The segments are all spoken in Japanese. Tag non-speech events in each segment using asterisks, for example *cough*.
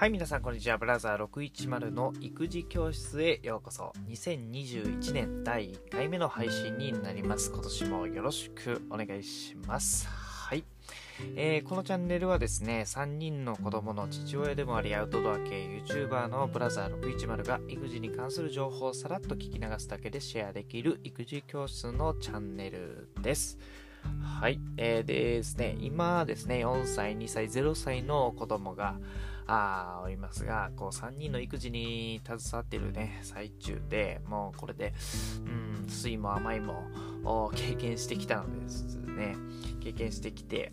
はい、皆さん、こんにちは。ブラザー610の育児教室へようこそ。2021年第1回目の配信になります。今年もよろしくお願いします。はい。えーこのチャンネルはですね、3人の子供の父親でもあり、アウトドア系 YouTuber のブラザー610が育児に関する情報をさらっと聞き流すだけでシェアできる育児教室のチャンネルです。はい。えーでですね、今ですね、4歳、2歳、0歳の子供が、あおりますが、こう3人の育児に携わってるね、最中で、もうこれで、うん、酸いも甘いも経験してきたのですね。経験してきて、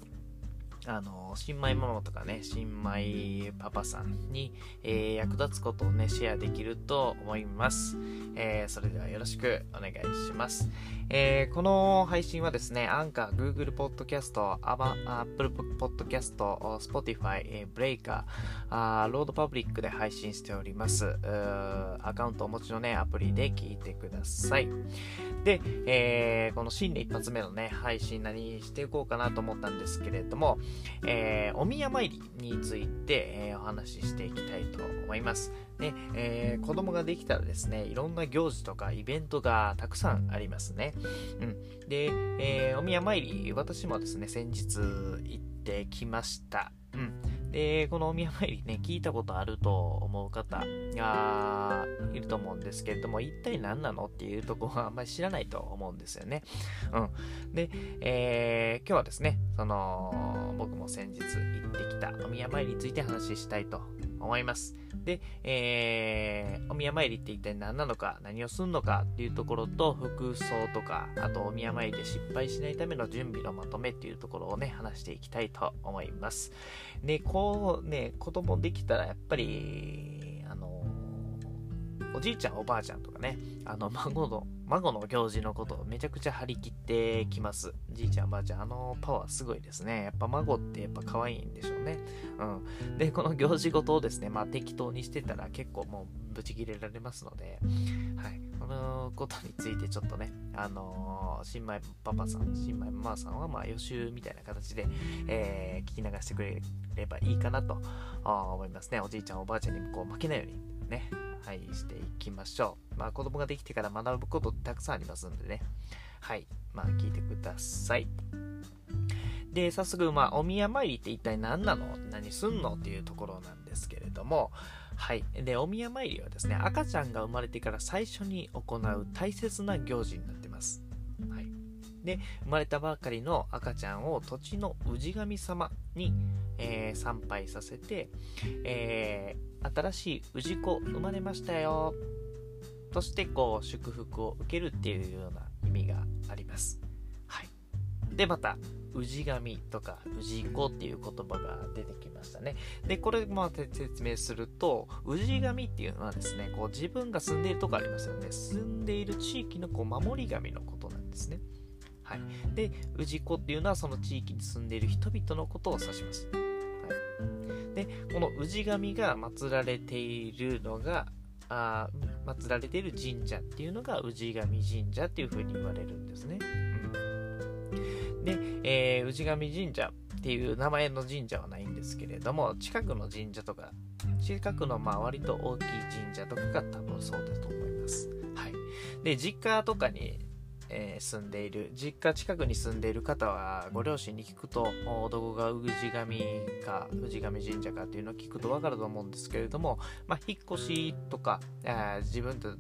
あの、新米ママとかね、新米パパさんに、えー役立つことをね、シェアできると思います。えーそれではよろしくお願いします。えーこの配信はですね、アンカー、Google Podcast、Apple Podcast、Spotify、えーブレイカー、あーロードパブリックで配信しております。アカウントお持ちのね、アプリで聞いてください。で、えーこの新年一発目のね、配信何していこうかなと思ったんですけれども、えーお宮参りについて、えーお話ししていきたいと思います。ね、えー子供ができたらですね、いろんな行事とかイベントがたくさんありますね。うん。で、えーお宮参り、私もですね、先日行ってきました。うん。で、このお宮参りね、聞いたことあると思う方がいると思うんですけれども、一体何なのっていうところはあんまり知らないと思うんですよね。うん。で、えー今日はですね、その、僕も先日行ってきたお宮参りについて話したいと思います。で、えーお宮参りって一体何なのか、何をすんのかっていうところと、服装とか、あとお宮参りで失敗しないための準備のまとめっていうところをね、話していきたいと思います。で、こうね、子供できたらやっぱり、おじいちゃんおばあちゃんとかね、あの孫の、孫の行事のことをめちゃくちゃ張り切ってきます。じいちゃんおばあちゃん、あのパワーすごいですね。やっぱ孫ってやっぱ可愛いんでしょうね。うん。で、この行事ごとをですね、まあ適当にしてたら結構もうブチ切れられますので、はい。このことについてちょっとね、あのー新米パパさん、新米ママさんはまあ予習みたいな形で、えー聞き流してくれればいいかなと思いますね。おじいちゃんおばあちゃんにこう負けないようにね、はい、していきましょう。まあ子供ができてから学ぶことってたくさんありますんでね。はい、まあ聞いてください。で、早速、まあ、お宮参りって一体何なの？何すんの？っていうところなんですけれども、はい。で、お宮参りはですね、赤ちゃんが生まれてから最初に行う大切な行事になってます。はい。で、生まれたばかりの赤ちゃんを土地の氏神様に、えー参拝させて、えー新しい氏子生まれましたよ。として、こう、祝福を受けるっていうような意味があります。はい。で、また、氏神とか氏子っていう言葉が出てきましたね。で、これも説明すると、氏神っていうのはですね、こう自分が住んでいるとこありますよね。住んでいる地域のこう守り神のことなんですね。はい。で、氏子っていうのはその地域に住んでいる人々のことを指します。で、この氏神が祀られているのが、あ祀られている神社っていうのが氏神神社っていう風に言われるんですね。うん、で、えー氏神神社っていう名前の神社はないんですけれども、近くの神社とか、近くのまあ割と大きい神社とかが多分そうだと思います。はい。で、実家とかに、え住んでいる、実家近くに住んでいる方は、ご両親に聞くと、どこが氏神か、氏神神社かっていうのを聞くとわかると思うんですけれども、まあ、引っ越しとか、あー自分と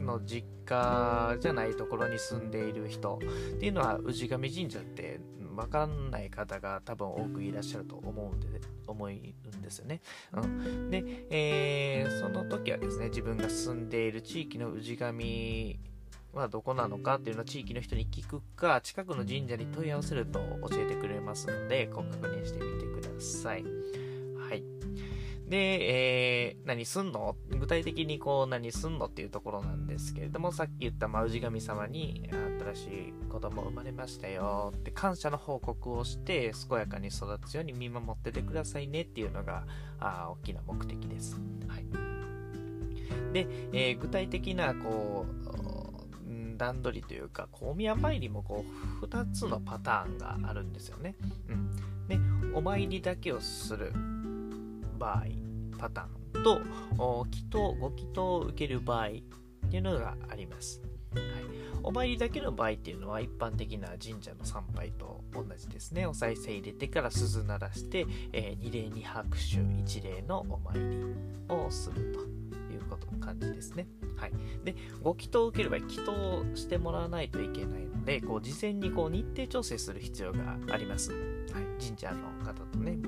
の実家じゃないところに住んでいる人っていうのは氏神神社って分かんない方が多分多くいらっしゃると思うんで思うんですよね。うん、で、えーその時はですね自分が住んでいる地域の氏神はどこなのかっていうのを地域の人に聞くか近くの神社に問い合わせると教えてくれますのでご確認してみてください。はい。で、えー何すんの？具体的にこう何すんのっていうところなんですけれども、さっき言ったまあ氏神様に新しい子供生まれましたよって感謝の報告をして、健やかに育つように見守っててくださいねっていうのがあ大きな目的です。はい。で、えー具体的なこう、段取りというか、こうお宮参りもこう2つのパターンがあるんですよね。うん。で、お参りだけをする場合パターンと祈祷ご祈祷を受ける場合っていうのがあります、はい、お参りだけの場合っていうのは一般的な神社の参拝と同じですねお賽銭入れてから鈴鳴らして、えー、二礼二拍手一礼のお参りをするとと感じですね。はい、でご祈祷を受ければ祈祷してもらわないといけないのでこう事前にこう日程調整する必要があります。はい、神社の方とね。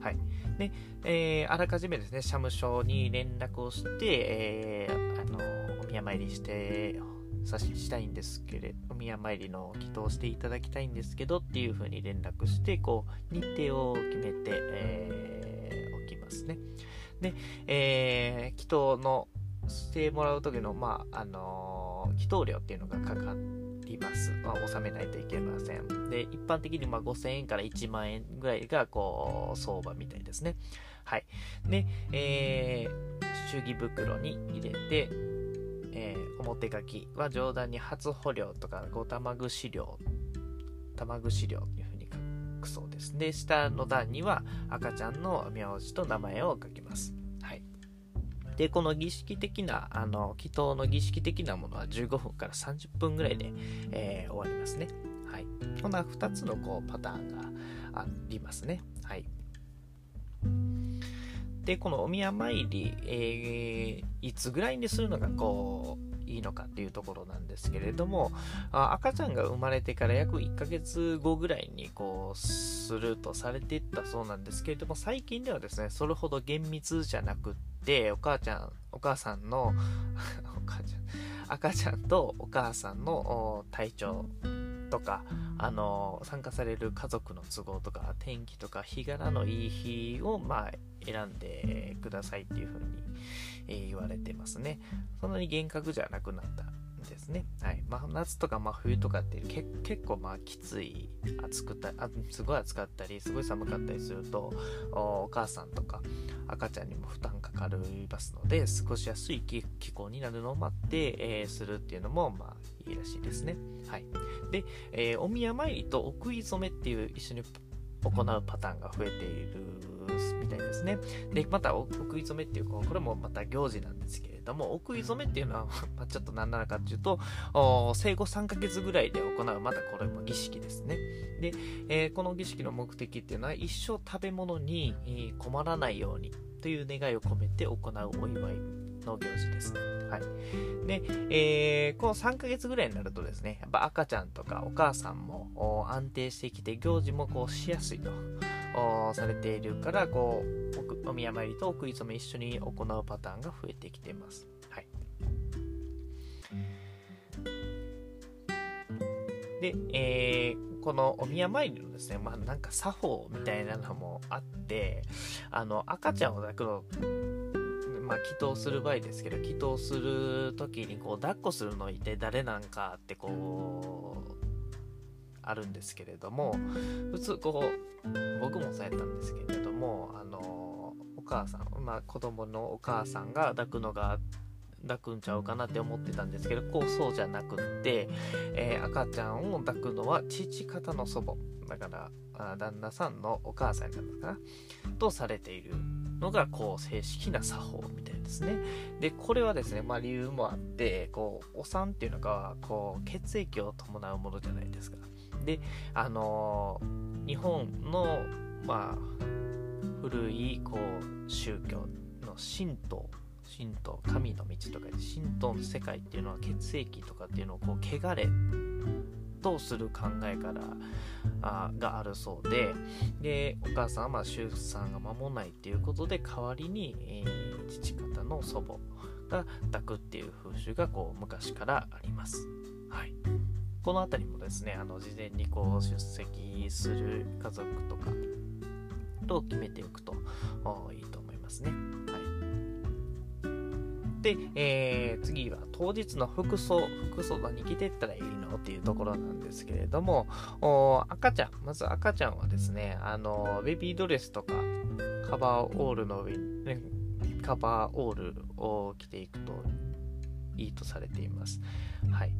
はいでえー、あらかじめですね、社務所に連絡をして、えー、あのお宮参りしてさしたいんですけれど、お宮参りの祈祷していただきたいんですけどっていうふうに連絡して、こう、日程を決めて、えー、おきますね。で、えー、祈祷のしてもらう時の、まあ、あのー、祈祷料っていうのがかかります。まあ、納めないといけません。で、一般的にまあ5000円から1万円ぐらいが、こう、相場みたいですね。はい。で、えー、祝儀袋に入れて、えー、表書きは上段に初穂料とか、ご玉串料、玉串料っていう風に書くそうです。で、下の段には赤ちゃんの名字と名前を書きます。で、この儀式的な、あの、祈祷の儀式的なものは15分から30分ぐらいで、えー、終わりますね。はい。こんな2つのこうパターンがありますね。はい。で、このお宮参り、えー、いつぐらいにするのがこう、いいのかっていうところなんですけれども、あ赤ちゃんが生まれてから約1ヶ月後ぐらいにこう、するとされていったそうなんですけれども、最近ではですね、それほど厳密じゃなくって、お母ちゃん、お母さんの *laughs* お母ちゃん、赤ちゃんとお母さんの体調とか、あの参加される家族の都合とか天気とか日柄のいい日を、まあ、選んでくださいっていう風に、え、言われてますね。そんなに厳格じゃなくなったですね。はい。まあ、夏とか真冬とかって結構まあきつい、暑くたあ、すごい暑かったり、すごい寒かったりすると、お母さんとか赤ちゃんにも負担かかりますので、過ごしやすい気候になるのを待って、えー、するっていうのも、まあ、いいらしいですね。はい。で、えー、お宮参りとお食い初めっていう一緒に行うパターンが増えているみたいですね。で、また、お食い初めっていう、これもまた行事なんですけれども、お食い初めっていうのは、*laughs* まあ、ちょっと何なのかっていうと、生後3ヶ月ぐらいで行う、またこれも儀式ですね。で、えー、この儀式の目的っていうのは、一生食べ物に困らないようにという願いを込めて行うお祝いの行事です。はい。で、えー、この3ヶ月ぐらいになるとですね、やっぱ赤ちゃんとかお母さんも安定してきて、行事もこうしやすいと。されているから、こう、お宮参りとお食い初め一緒に行うパターンが増えてきています。はい。で、えー、このお宮参りのですね、まあなんか作法みたいなのもあって、あの、赤ちゃんを抱くのまあ、祈祷する場合ですけど、祈祷する時にこう抱っこするのいて誰なんかってこう、あるんですけれども、普通こう、僕もそうやったんですけれども、あの、お母さん、まあ子供のお母さんが抱くのが抱くんちゃうかなって思ってたんですけど、こうそうじゃなくって、えー、赤ちゃんを抱くのは父方の祖母、だから、旦那さんのお母さんなんですかな、とされているのが、こう、正式な作法みたいですね。で、これはですね、まあ理由もあって、こう、お産っていうのが、こう、血液を伴うものじゃないですか。で、あの、日本の、まあ、古い、こう、宗教の神道神道神の道とかで神道の世界っていうのは血液とかっていうのをこう汚れとする考えからあがあるそうででお母さんはまあ出産が間もないっていうことで代わりに、えー、父方の祖母が抱くっていう風習がこう昔からあります。はい、この辺りもですねあの事前にこう出席する家族とかと決めておくといいと思いますね。はいで、えー、次は当日の服装、服装何着てったらいいの？っていうところなんですけれども、赤ちゃん、まず赤ちゃんはですね、あの、ベビードレスとか、カバーオールの上に、ね、カバーオールを着ていくといいとされています。はい。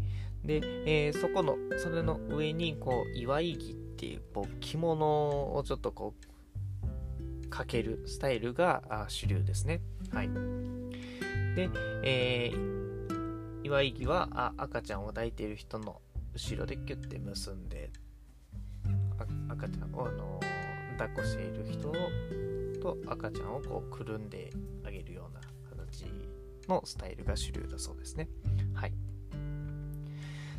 で、えー、そこの、それの上に、こう、祝い着っていう、こう、着物をちょっとこう、かけるスタイルが主流ですね。はい。で、えー、祝い木はあ赤ちゃんを抱いている人の後ろでキュッて結んで、赤ちゃんを、あの抱っこしている人と赤ちゃんをこうくるんであげるような形のスタイルが主流だそうですね。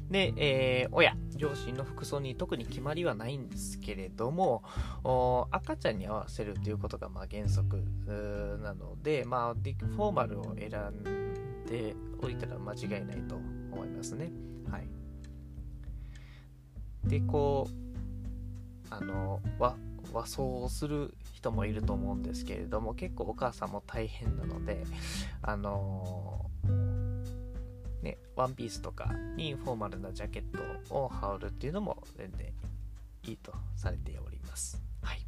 で、えー、親、両親の服装に特に決まりはないんですけれども、赤ちゃんに合わせるということがまあ原則なので、まあ、フォーマルを選んでおいたら間違いないと思いますね。はい。で、こう、あの、和、和装をする人もいると思うんですけれども、結構お母さんも大変なので、あのね、ワンピースとかにフォーマルなジャケットを羽織るっていうのも全然いいとされております。はい。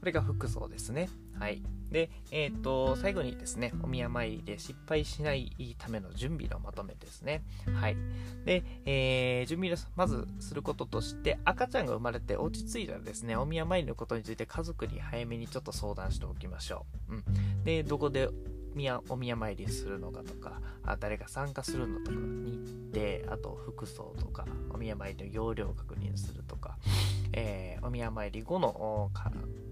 これが服装ですね。はい。で、えっ、ー、と、最後にですね、お宮参りで失敗しないための準備のまとめですね。はい。で、えー、準備まずすることとして、赤ちゃんが生まれて落ち着いたらですね、お宮参りのことについて家族に早めにちょっと相談しておきましょう。うん。で、どこでお宮参りするのかとかあ誰が参加するのとか日程あと服装とかお宮参りの容量を確認するとか、えー、お宮参り後の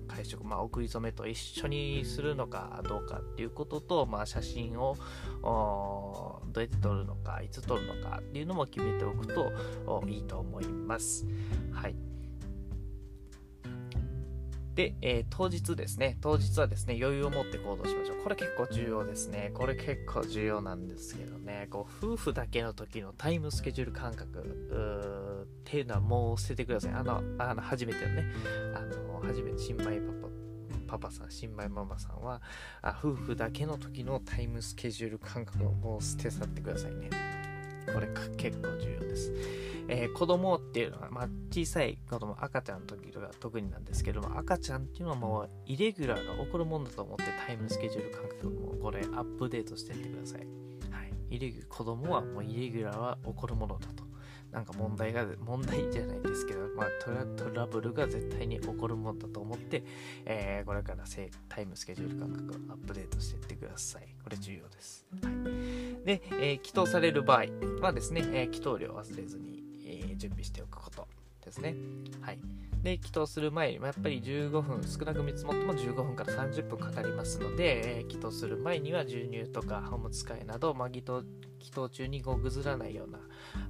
会食、まあ、お食い初めと一緒にするのかどうかっていうことと、まあ、写真をどうやって撮るのかいつ撮るのかっていうのも決めておくといいと思います。はいで、えー、当日ですね、当日はですね、余裕を持って行動しましょう。これ結構重要ですね。これ結構重要なんですけどね、こう夫婦だけの時のタイムスケジュール感覚っていうのはもう捨ててください。あの、あの初めてのね、あの、初めて新米パパパパさん、新米ママさんはあ、夫婦だけの時のタイムスケジュール感覚をもう捨て去ってくださいね。これ結構重要です。えー、子供っていうのは、まあ、小さい子供、赤ちゃんの時とか特になんですけども、赤ちゃんっていうのはもうイレギュラーが起こるもんだと思ってタイムスケジュール感覚もこれアップデートしていってください。はい。イレギュ子供はもうイレギュラーは起こるものだと。なんか問題が、問題じゃないですけど、まあトラブルが絶対に起こるもんだと思って、えー、これからタイムスケジュール感覚をアップデートしていってください。これ重要です。はい。で、えー、祈祷される場合はですね、えー、祈祷料を忘れずに準備しておくことですね。はい。で、祈祷する前に、やっぱり15分、少なく見積もっても15分から30分かかりますので、えー、祈祷する前には授乳とかおむつ替えなど、まあ、祈祷祈祷中にこうぐずらないような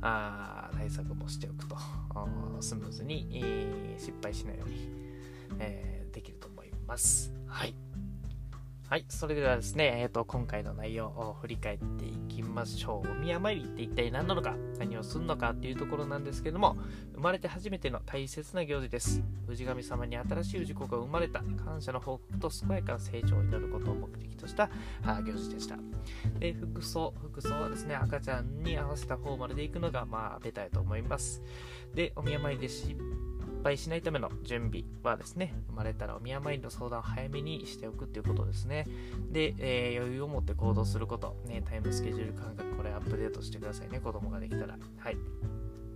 あ対策もしておくと、スムーズに、えー、失敗しないように、えー、できると思います。はい。はい、それではですね、えーと、今回の内容を振り返っていきましょう。お宮参りって一体何なのか、何をするのかっていうところなんですけども、生まれて初めての大切な行事です。氏神様に新しい氏子が生まれた感謝の報告と健やかな成長を祈ることを目的とした行事でした。で、服装、服装はですね、赤ちゃんに合わせたフォーマルで行くのが、まあ、ベタやと思います。で、お宮参りで失敗しないための準備はですね、生まれたらお宮参りの相談を早めにしておくっていうことですね。で、えー、余裕を持って行動すること、ね、タイムスケジュール感覚、これアップデートしてくださいね、子供ができたら。はい。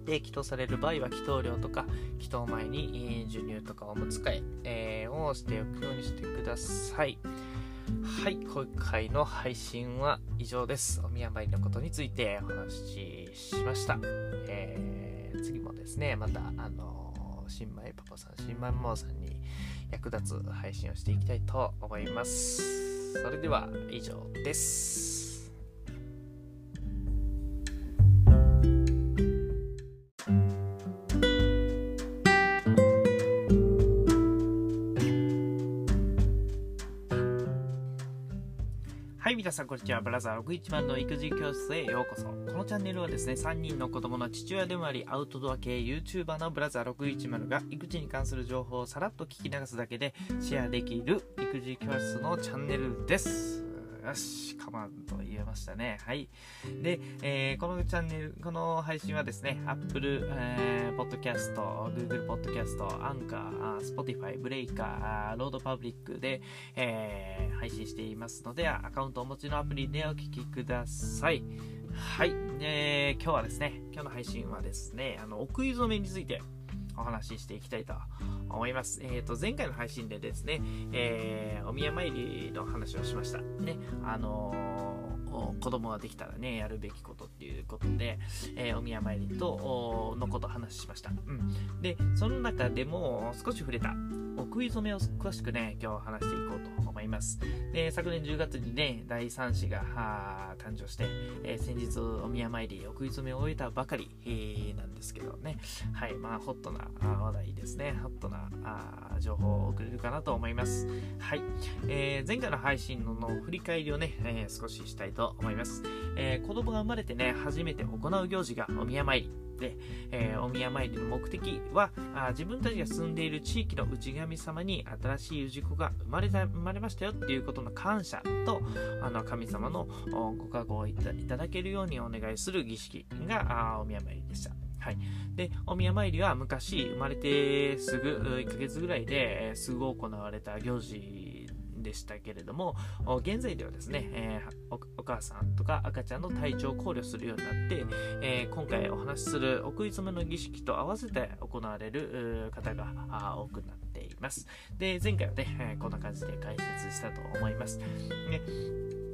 で、祈祷される場合は祈祷料とか、祈祷前に、授乳とかおむつ替え、をしておくようにしてください。はい、今回の配信は以上です。お宮参りのことについてお話ししました。えー、次もですね、また、あの新米パパさん、新米ママさんに役立つ配信をしていきたいと思います。それでは以上です。さん、こんにちは。ブラザー610の育児教室へようこそ。このチャンネルはですね、3人の子供の父親でもあり、アウトドア系 YouTuber のブラザー610が育児に関する情報をさらっと聞き流すだけでシェアできる育児教室のチャンネルです。よし、カマンと言えましたね。はい。で、えー、このチャンネル、この配信はですね、Apple、えー、Podcast、Google Podcast、Anchor、Spotify、Breaker、ロードパブリックで、えー、配信していますので、アカウントをお持ちのアプリでお聞きください。はい。で、今日はですね、今日の配信はですね、あの、お食い初めについてお話ししていきたいと思います。えっ、ー、と、前回の配信でですね、えー、お宮参りの話をしました。ね、あのー、子供ができたらね、やるべきことっていうことで、えー、お宮参りと、のことを話しました。うん。で、その中でも少し触れた、お食い初めを詳しくね、今日話していこうと思います。で、昨年10月にね、第3子が誕生して、えー、先日お宮参り、お食い初めを終えたばかり、えー、なんですけどね、はい、まあ、ホットな話題ですね、ホットな情報を送れるかなと思います。はい、えー、前回の配信の振り返りをね、え少ししたいと思います。え子供が生まれてね、初めて行う行事がお宮参り。で、えー、お宮参りの目的はあ自分たちが住んでいる地域の内神様に新しい氏子が生まれた生まれましたよっていうことの感謝とあの神様のご加護をいただけるようにお願いする儀式がお宮参りでした。はい、でお宮参りは昔生まれてすぐ1ヶ月ぐらいですぐ行われた行事でしたけれども、現在ではですね、えー、お母さんとか赤ちゃんの体調を考慮するようになって、えー、今回お話しするお食い初めの儀式と合わせて行われる方が多くなっています。で、前回はね、こんな感じで解説したと思います。ね、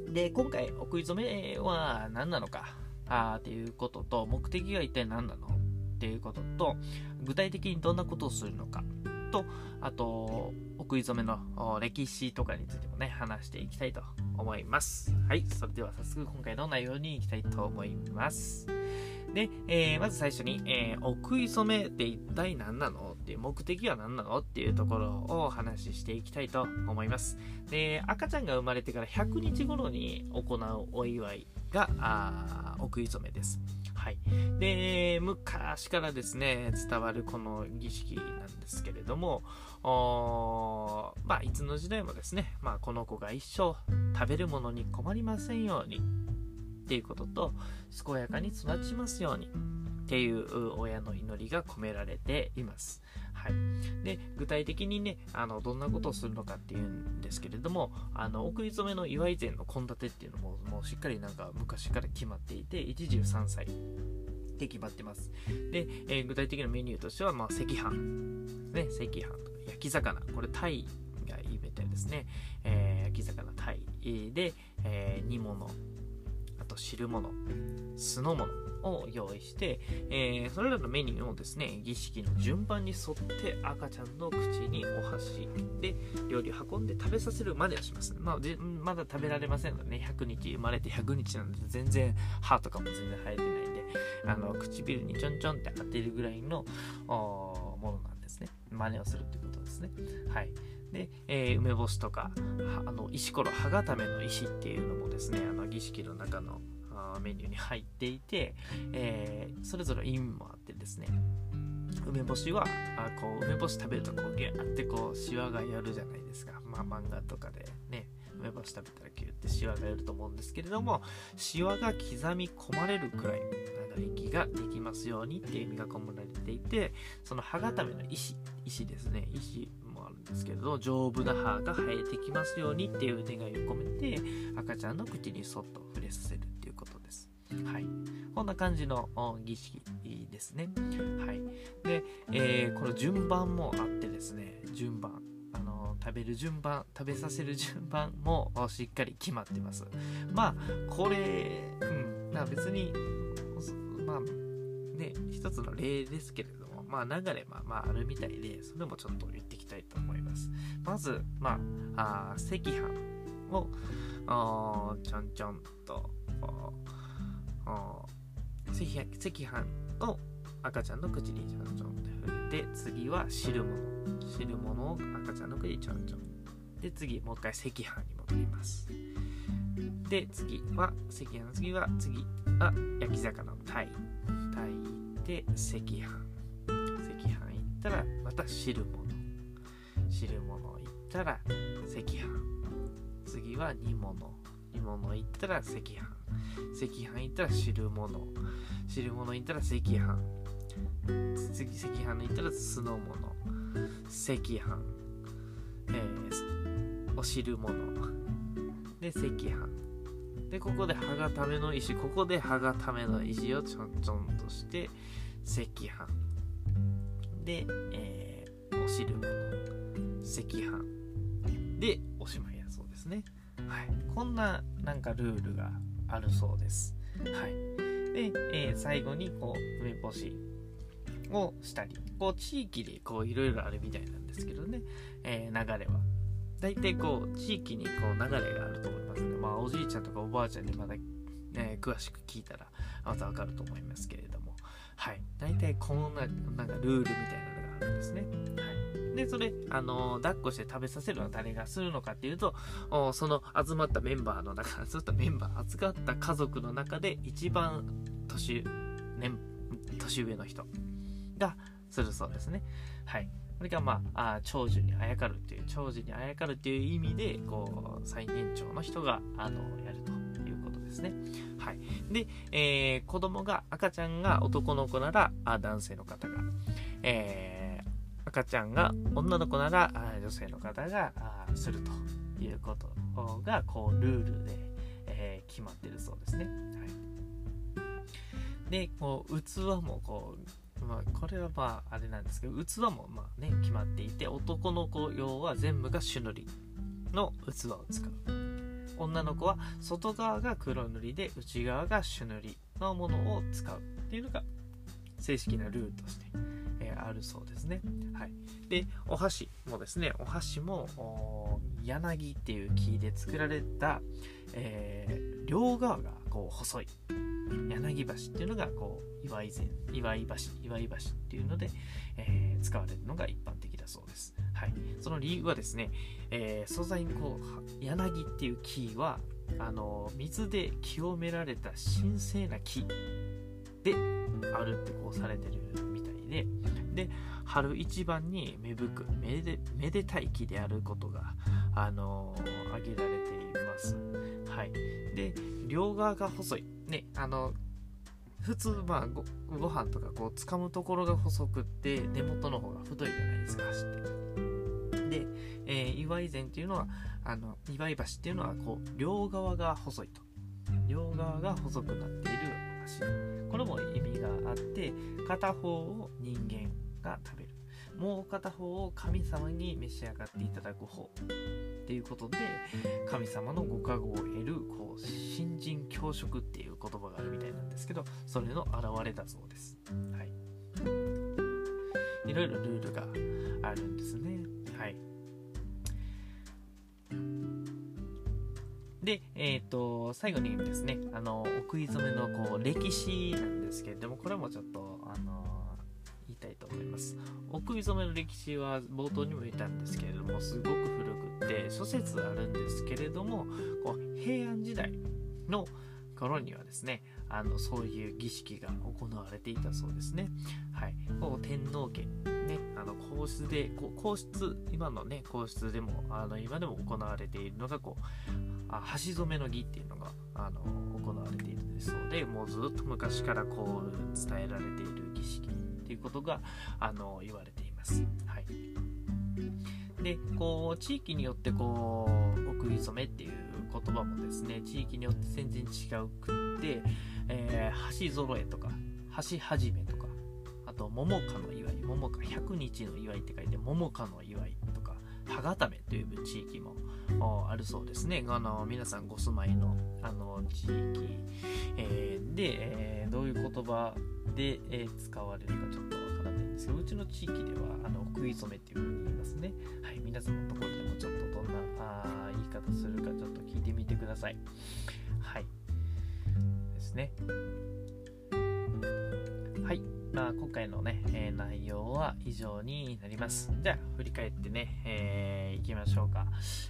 で、今回お食い初めは何なのかあっていうことと、目的が一体何なのっていうことと、具体的にどんなことをするのかと、あと、お食い初めの歴史とかについてもね、話していきたいと思います。はい、それでは早速今回の内容に行きたいと思います。で、えー、まず最初に、えー、お食い初めって一体何なのっていう目的は何なのっていうところをお話ししていきたいと思います。で、赤ちゃんが生まれてから100日頃に行うお祝いが、あお食い初めです。はい。で、昔からですね、伝わるこの儀式なんですけれども、まあ、いつの時代もですね、まあ、この子が一生食べるものに困りませんようにっていうことと、健やかに育ちますようにっていう親の祈りが込められています。はい、で具体的にねあのどんなことをするのかっていうんですけれどもあの送り初めの祝い膳の献立っていうのももうしっかりなんか昔から決まっていて一汁三菜で決まってます。で、えー、具体的なメニューとしては、まあ、赤飯。ね赤飯とか焼き魚。これタイがいいみたいですね、えー、焼き魚タイで、えー、煮物。あと汁物。酢の物。を用意して、えー、それらのメニューをですね、儀式の順番に沿って赤ちゃんの口にお箸で料理を運んで食べさせるまではします。まあ、まだ食べられませんのでね、100日、生まれて100日なので全然歯とかも全然生えてないんで、あの唇にちょんちょんって当てるぐらいのものなんですね。真似をするってことですね。はい。で、えー、梅干しとか、あの石ころ、歯固めの石っていうのもですね、あの儀式の中のメニューに入っていて、えー、それぞれ意味もあってですね。梅干しはあこう梅干し食べるとこうギューってこうシワがやるじゃないですか、まあ、漫画とかでね梅干し食べたらギューってシワがやると思うんですけれどもシワが刻み込まれるくらい長生きができますようにっていう意味が込められていてその歯固めの石石ですね。石もあるんですけれど丈夫な歯が生えてきますようにっていう願いを込めて赤ちゃんの口にそっと触れさせる。はい。こんな感じの儀式ですね。はい。で、えー、この順番もあってですね、順番。あの食べる順番、食べさせる順番もしっかり決まってます。まあ、これ、うん、まあ別に、まあ、ね、一つの例ですけれども、まあ流れはまああるみたいで、それもちょっと言っていきたいと思います。まず、まあ、あ赤飯を、ちょんちょんと、赤飯を赤ちゃんの口にちょんちょんって触れて次は汁物。汁物を赤ちゃんの口にちょんちょん。で次もう一回赤飯に戻ります。で次は赤飯の次。は次は焼き魚の鯛鯛で赤飯。赤飯行ったらまた汁物。汁物行ったら赤飯。次は煮物。煮物行ったら赤飯。赤飯行ったら汁物汁物行ったら赤飯次赤飯行ったら酢の物赤飯、えー、お汁物で赤飯でここで歯がための石。ここで歯がための石をちょんちょんとして赤飯で、えー、お汁粉の。赤飯でおしまいやそうですね。はい、こんななんかルールがあるそうです。はい、で、えー、最後にこう梅干しをしたりこう地域でこういろいろあるみたいなんですけどね、えー、流れは。大体こう地域にこう流れがあると思いますね。まあおじいちゃんとかおばあちゃんにまだ、ね、詳しく聞いたらまたわかると思いますけれども。はい。大体こんななんかルールみたいなのがあるんですね。でそれあの抱っこして食べさせるのは誰がするのかっていうとその集まったメンバーの中 *laughs* 集まったメンバー集まった家族の中で一番年,、年年上の人がするそうですね。はい。これが、まあ、あ長寿にあやかるっていう、長寿にあやかるっていう意味で、こう、最年長の人が、あの、やるということですね。はい。で、えー、子供が、赤ちゃんが男の子なら、あ男性の方が、えー、赤ちゃんが女の子なら、女性の方がするということが、こう、ルールで、え、決まってるそうですね。はい。で、こう、器も、こう、まあ、これはまああれなんですけど器もまあね決まっていて男の子用は全部が朱塗りの器を使う女の子は外側が黒塗りで内側が朱塗りのものを使うっていうのが正式なルールとして、えー、あるそうですね。はい、でお箸もですねお箸も柳っていう木で作られた、えー、両側がこう細い柳橋っていうのがこう岩井前岩井橋岩井橋っていうので、えー、使われるのが一般的だそうです。はい、その理由はですね、えー、素材にこう柳っていう木はあの水で清められた神聖な木であるってこうされてるみたいで。で春一番に芽吹くめでめでたい木であることが、あの挙げられています。はい、で両側が細い。ねあの普通まあごご飯とかこう掴むところが細くって根元の方が太いじゃないですか箸って。で、えー、岩井前っていうのはあの岩井橋っていうのはこう両側が細いと。両側が細くなっている橋。これも意味があって片方を人間が食べるもう片方を神様に召し上がっていただく方っていうことで神様のご加護を得るこう新人教職っていう言葉があるみたいなんですけどそれの表れだそうです。はい。いろいろルールがあるんですね。はい。で、えっ、ー、と、最後にですね、あの、お食い初めのこう歴史なんですけれども、これもちょっと、あの、言いたいと思います。お食い初めの歴史は冒頭にも言ったんですけれども、すごく古くて諸説あるんですけれども、こう平安時代の頃にはですね、あのそういう儀式が行われていたそうですね。はい、こう天皇家、ね、あの皇室で皇室今のね皇室でもあの今でも行われているのがこうあ橋染めの儀っていうのがあの行われているそうでもうずっと昔からこう伝えられている儀式っていうことがあの言われています。はい、でこう地域によってこうお食い初めっていう言葉もですね地域によって全然違うくって、えー、橋揃えとか橋始めとかあと桃花の祝い桃花100日の祝いって書いて桃花の祝いとか歯固めという地域もあるそうですね。あの皆さんご住まいのあの地域、えー、で、えー、どういう言葉で、えー、使われるかちょっとわからないんですけどうちの地域ではあの食い初めっていう風に言いますね。はい皆さんのところでもちょっとどんなあ言い方するかちょっと聞いてみてください。はい。ですね。はい。まあ、今回のね、えー、内容は以上になります。じゃあ、振り返ってね、えー、いきましょうか。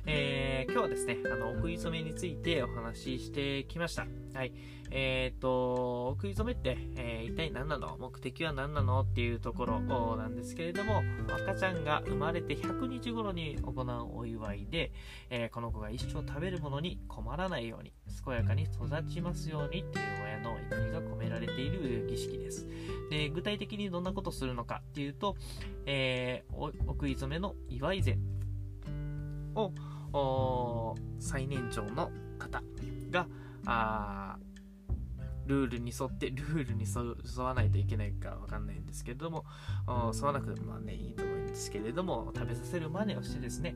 えー、今日はですね、あの、お食い初めについてお話ししてきました。はい。えっ、ー、と、お食い初めって、えー、一体何なの？目的は何なの？っていうところなんですけれども、赤ちゃんが生まれて100日頃に行うお祝いで、えー、この子が一生食べるものに困らないように、健やかに育ちますようにっていう親の祈りが込められている儀式です。で、具体的にどんなことするのかっていうと、えー、お食い初めの祝い膳を最年長の方が、あルールに沿って、ルールに沿わないといけないかわかんないんですけれども、沿わなくてもね、いいと思うんですけれども、食べさせる真似をしてですね、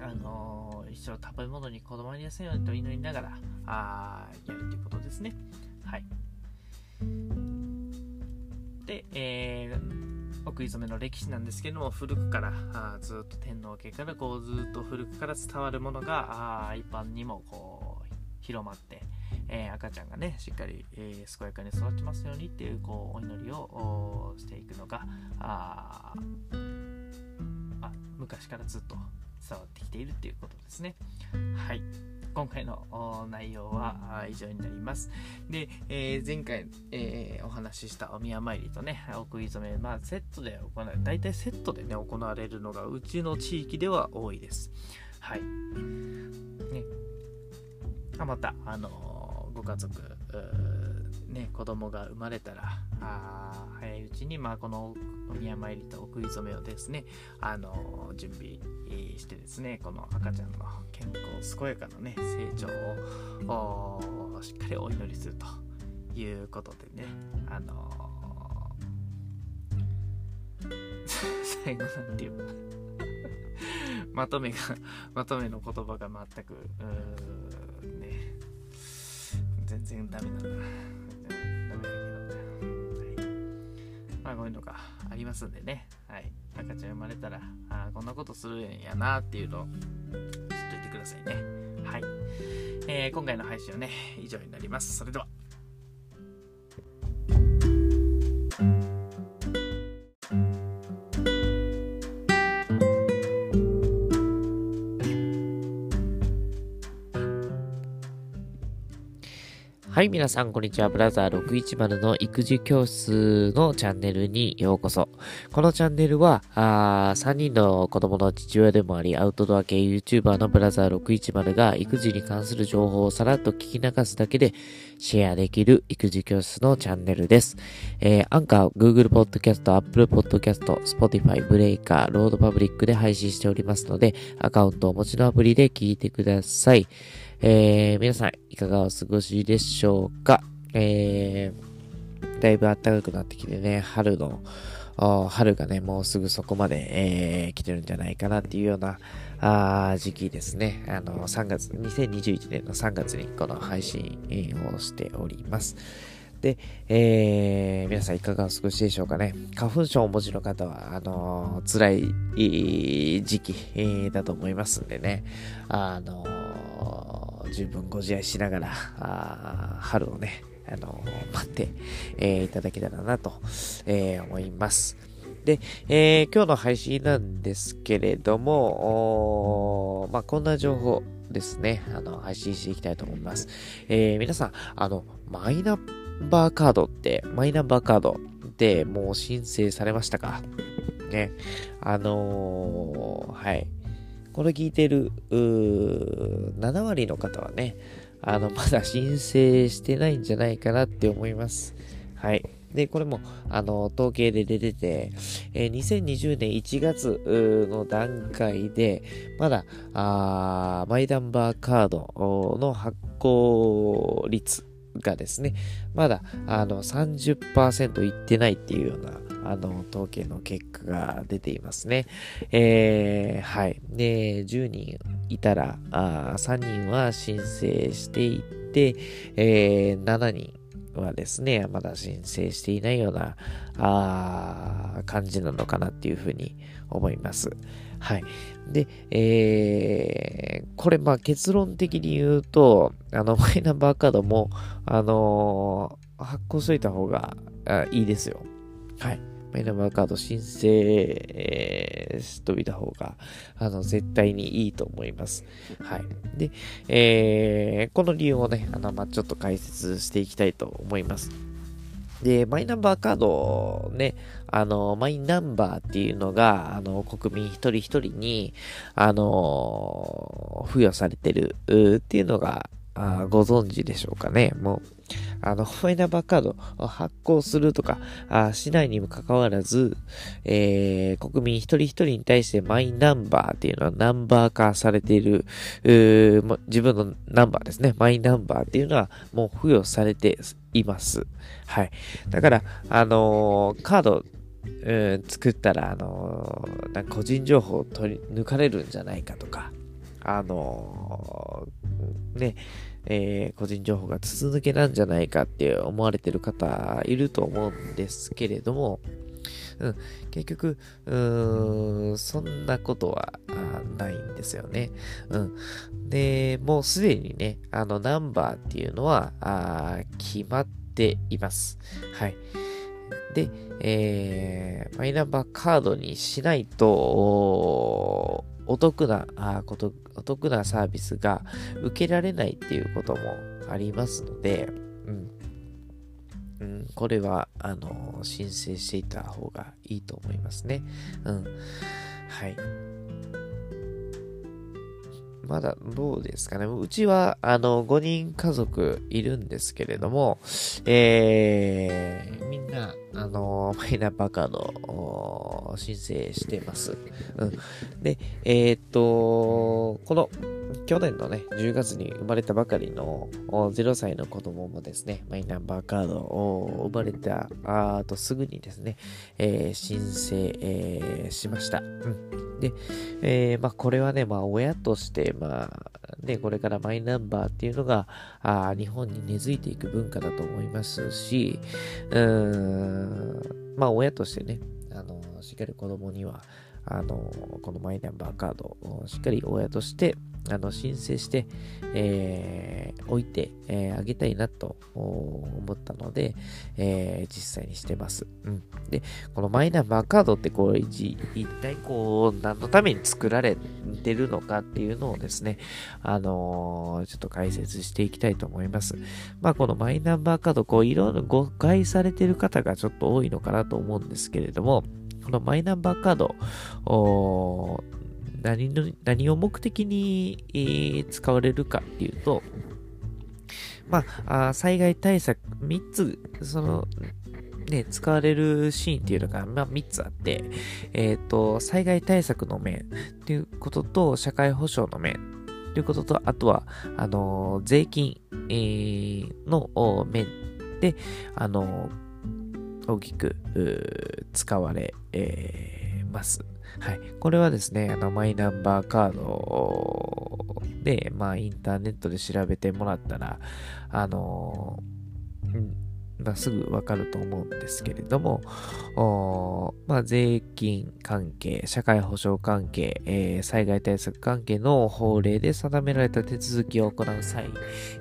あのー、一生食べ物にこだわりやすいようにと祈りながら、あやるということですね。はい。で、えー、奥染めの歴史なんですけども古くからあずっと天皇家からこうずっと古くから伝わるものがあ一般にもこう広まって、えー、赤ちゃんがねしっかり、えー、健やかに育ちますようにっていうこうお祈りをしていくのがああ昔からずっと伝わってきているっていうことですね。はい。今回の内容は以上になります。で、えー、前回、えー、お話ししたお宮参りとね、お食い初め、まあ、セットで行われ、大体セットでね、行われるのがうちの地域では多いです。はい。ね。また、あのー、ご家族、ね、子供が生まれたら、あ早いうちに、まあ、このお宮参りとお食い初めをですね、あの準備してですね、この赤ちゃんの健康、健やかなね、成長をしっかりお祈りするということでね、あの最後なんていうかまとめが、まとめの言葉が全く、ね、全然ダメなんだな。まあこういうのがありますんでね、はい、赤ちゃん生まれたらあこんなことするんやなっていうのを知っといてくださいね。はい、えー、今回の配信はね以上になります。それでは。はい、皆さん、こんにちは。ブラザー610の育児教室のチャンネルにようこそ。このチャンネルは、あ3人の子供の父親でもあり、アウトドア系 YouTuber のブラザー610が育児に関する情報をさらっと聞き流すだけでシェアできる育児教室のチャンネルです。えー、アンカー、Google Podcast、Apple Podcast、Spotify、Breaker、ロードパブリックで配信しておりますので、アカウントをお持ちのアプリで聞いてください。えー、皆さん、いかがお過ごしでしょうか？えー、だいぶ暖かくなってきてね、春の、春がね、もうすぐそこまで、えー、来てるんじゃないかなっていうような、あ時期ですね。あの、3月、2021年の3月にこの配信をしております。で、えー、皆さんいかがお過ごしでしょうかね？花粉症をお持ちの方は、あのー、辛い時期、だと思いますんでね。あの十分ご自愛しながら、あ春をね、あの待って、えー、いただけたらなと、えー、思います。で、え、今日の配信なんですけれども、まあ、こんな情報ですね、あの、配信していきたいと思います。え、皆さん、あの、マイナンバーカードって、マイナンバーカードってもう申請されましたか？ね。あの、はい。これ聞いてる、7割の方はね、あの、まだ申請してないんじゃないかなって思います。はい。で、これも、あの、統計で出てて、えー、2020年1月の段階で、まだ、あマイナンバーカードの発行率がですね、まだ、あの、30%いってないっていうような、あの、統計の結果が出ていますね。えー、はい。で、10人いたら、あ3人は申請していって、えー、7人はですね、まだ申請していないような、あ感じなのかなっていうふうに思います。はい。で、えー、これ、まあ結論的に言うと、あの、*laughs* マイナンバーカードも、あのー、発行しといた方がいいですよ。はい。マイナンバーカード申請、えー、しといた方が、あの、絶対にいいと思います。はい。で、えー、この理由をね、あの、まあ、ちょっと解説していきたいと思います。で、マイナンバーカードね、あの、マイナンバーっていうのが、あの、国民一人一人に、あの、付与されてるっていうのが、あご存知でしょうかね。もう、あの、マイナンバーカードを発行するとか、あしないにもかかわらず、えー、国民一人一人に対してマイナンバーっていうのはナンバー化されている、自分のナンバーですね。マイナンバーっていうのはもう付与されています。はい。だから、あのー、カード、うん、作ったら、あのー、個人情報を取り抜かれるんじゃないかとか、あのー、ね、えー、個人情報が筒抜けなんじゃないかって思われてる方いると思うんですけれども、うん、結局、うーん、そんなことはないんですよね。うん。で、もうすでにね、あの、ナンバーっていうのは、あ決まっています。はい。で、えー、マイナンバーカードにしないと、お得なあこと、お得なサービスが受けられないっていうこともありますので、うん。うん、これは、あの、申請していた方がいいと思いますね。うん。はい。まだどうですかね。うちは、あの、5人家族いるんですけれども、えー、みんな、あの、マイナンバーカード申請してます。うん。で、えー、っと、この、去年のね、10月に生まれたばかりの0歳の子供もですね、マイナンバーカードを生まれたあとすぐにですね、えー、申請、えー、しました。うん。で、えー、まあ、これはね、まあ、親として、まあ、ね、これからマイナンバーっていうのが、あ日本に根付いていく文化だと思いますし、うーん、まあ、親としてね、あの、しっかり子供には、あの、このマイナンバーカードをしっかり親として、あの、申請して、えー、置いて、えー、あげたいなと思ったので、えー、実際にしてます。うん。で、このマイナンバーカードってこう、一体こう、何のために作られてるのかっていうのをですね、あのー、ちょっと解説していきたいと思います。まあ、このマイナンバーカード、こう、いろいろ誤解されてる方がちょっと多いのかなと思うんですけれども、このマイナンバーカード、何の何を目的に、えー、使われるかっていうと、まあ、あ災害対策、3つ、その、ね、使われるシーンっていうのが、まあ、3つあって、えっ、ー、と、災害対策の面っていうことと、社会保障の面ということと、あとは、あのー、税金、えー、の面で、あのー大きく使われ、え、ます。はい。これはですね、あの、マイナンバーカードで、まあ、インターネットで調べてもらったら、あのー、まあ、すぐわかると思うんですけれども、まあ、税金関係、社会保障関係、えー、災害対策関係の法令で定められた手続きを行う際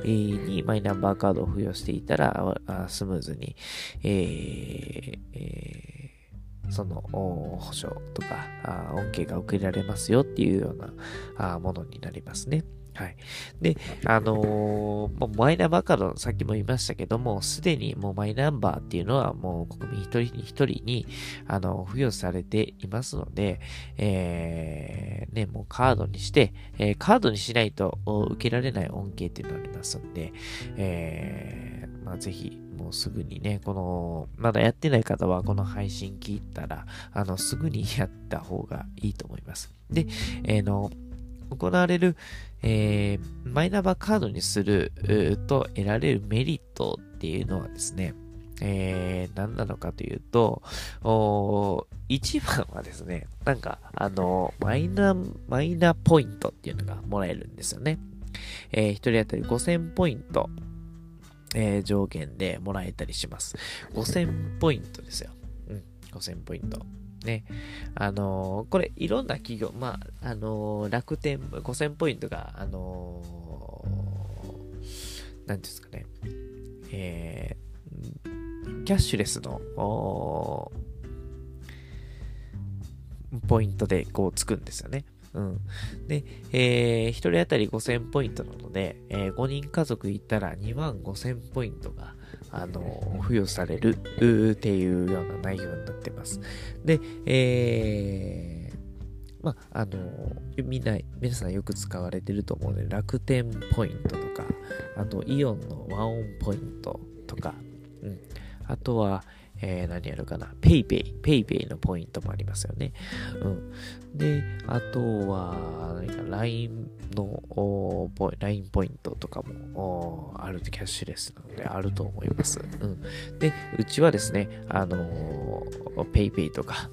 にマイナンバーカードを付与していたら、スムーズに、えーえー、その保証とか恩恵が受けられますよっていうようなものになりますね。はい。で、あのー、マイナンバーカード、さっきも言いましたけども、すでにもうマイナンバーっていうのはもう国民一人に一人に、あの、付与されていますので、えー、ね、もうカードにして、えー、カードにしないと受けられない恩恵っていうのがありますんで、えー、まあ、ぜひ、もうすぐにね、この、まだやってない方はこの配信聞いたら、あの、すぐにやった方がいいと思います。で、えー、の、行われる、えー、マイナンバーカードにすると得られるメリットっていうのはですね、えー、何なのかというと、お一番はですね、なんか、あの、マイナ、マイナポイントっていうのがもらえるんですよね。えー、一人当たり5000ポイント、えー、上限でもらえたりします。5000ポイントですよ。うん、5000ポイント。ね。あのー、これ、いろんな企業、まあ、あのー、楽天、5000ポイントが、あのー、なんですかね、えー、キャッシュレスの、ポイントでこうつくんですよね。うん。で、えー、1人当たり5000ポイントなので、えー、5人家族いたら2万5000ポイントが、あの、付与されるっていうような内容になってます。で、えー、まあ、あの、みんな、皆さんよく使われてると思うので、楽天ポイントとか、あと、イオンのワンオンポイントとか、うん。あとは、えー、何やるかな。PayPay。PayPay のポイントもありますよね。うん。で、あとは、何か LINE の LINE ポイントとかもあるキャッシュレスなのであると思います。うん。で、うちはですね、あのー、PayPay とか、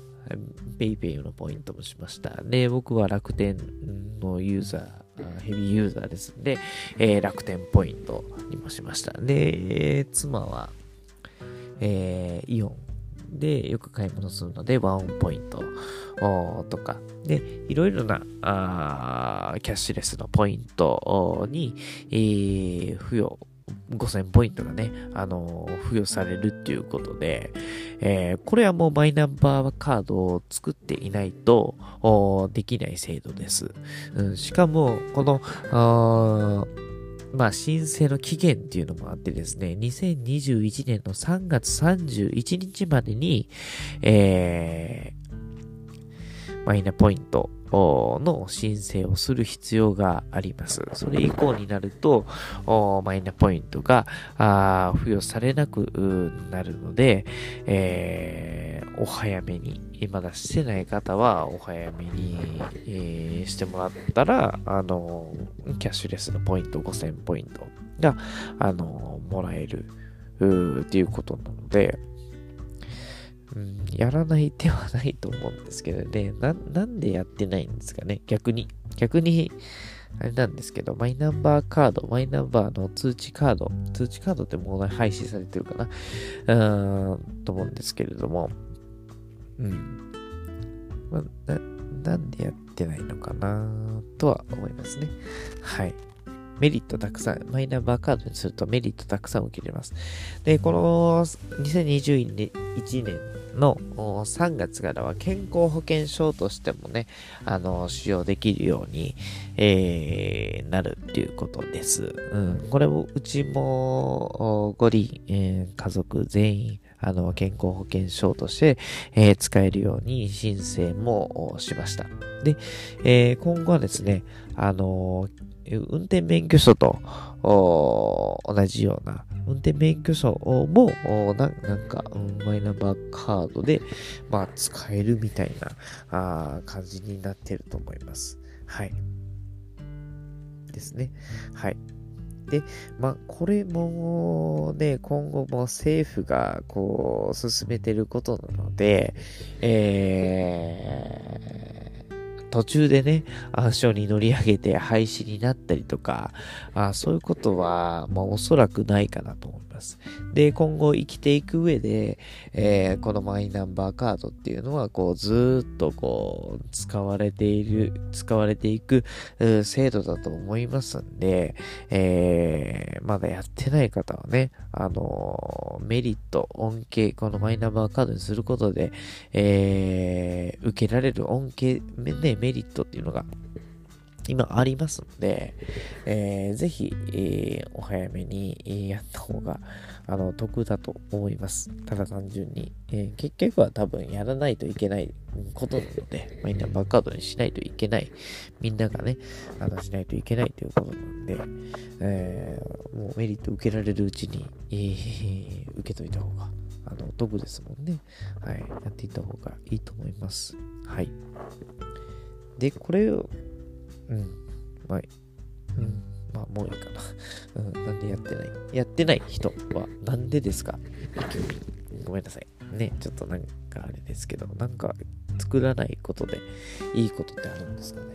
PayPay のポイントもしました。で、僕は楽天のユーザー、ヘビーユーザーですんで、えー、楽天ポイントにもしました。で、妻は、えー、イオン。でよく買い物するので、ワンポイント。とか、で、いろいろなあキャッシュレスのポイントに、えー、付与5000ポイントがね、あのー、付与されるっていうことで、えー、これはもうマイナンバーカードを作っていないと、できない制度です。うん、しかも、この、まあ、申請の期限っていうのもあってですね、2021年の3月31日までに、え、マイナポイントの申請をする必要があります。それ以降になると、マイナポイントが付与されなくなるので、えー、お早めに、まだしてない方はお早めに、えー、してもらったら、あの、キャッシュレスのポイント5000ポイントが、あの、もらえる、っていうことなので、うん、やらない手はないと思うんですけどね。な、なんでやってないんですかね逆に。逆に、あれなんですけど、マイナンバーカード、マイナンバーの通知カード、通知カードってもう廃止されてるかなうーん、と思うんですけれども、うん。まな、なんでやってないのかなとは思いますね。はい。メリットたくさん、マイナンバーカードにするとメリットたくさん受けれます。で、この2021年の3月からは健康保険証としてもね、あの、使用できるように、えー、なるっていうことです。うん。これも、うちも、五輪、えー、家族全員、あの、健康保険証として、えー、使えるように申請もしました。で、えー、今後はですね、あの運転免許証と同じような、運転免許証もななんか、マイナンバーカードで、まあ、使えるみたいなあ感じになってると思います。はい。ですね。はい。で、まあ、これもね、今後も政府がこう、進めてることなので、えー、途中でね、暗証に乗り上げて廃止になったりとか、あそういうことは、まあ、おそらくないかなと思ってます。で、今後生きていく上で、えー、このマイナンバーカードっていうのは、こう、ずっとこう、使われている、使われていく、制度だと思いますんで、えー、まだやってない方はね、あのメリット、恩恵、このマイナンバーカードにすることで、えー、受けられる恩恵、ね、メリットっていうのが今ありますので、えー、ぜひ、えー、お早めにやった方が、あの、得だと思います。ただ単純に。えー、結局は多分やらないといけないことなので、マイナンバーカードにしないといけない。みんながね、あの、しないといけないということなんで、えー、もうメリット受けられるうちに、えー、受けといた方が、あの、得ですもんね。はい。やっていった方がいいと思います。はい。で、これを、うん。まあ、うん。まあ、もういいかな。*laughs* うん。なんでやってない？やってない人は、なんでですか？*laughs* ごめんなさい。ね、ちょっとなんかあれですけど、なんか作らないことでいいことってあるんですかね？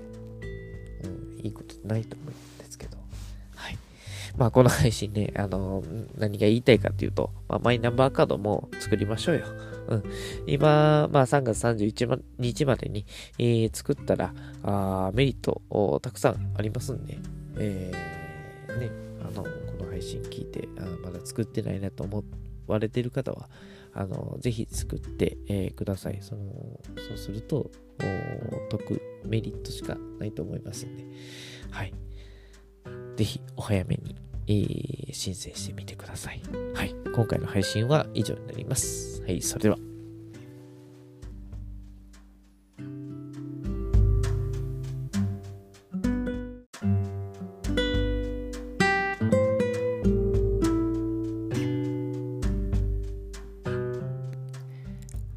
うん、いいことないと思うんです。まあ、この配信ね、*laughs* あの、何が言いたいかっていうと、まあ、マイナンバーカードも作りましょうよ。うん。今、まあ3月31日までに、えー、作ったら、あメリットたくさんありますんで、えー、ね、あの、この配信聞いて、あまだ作ってないなと思われてる方は、あの、ぜひ作って、えー、ください。その、そうすると、得、メリットしかないと思いますんで、はい。ぜひ、お早めにえー、申請してみてください。はい。今回の配信は以上になります。はい。それでは。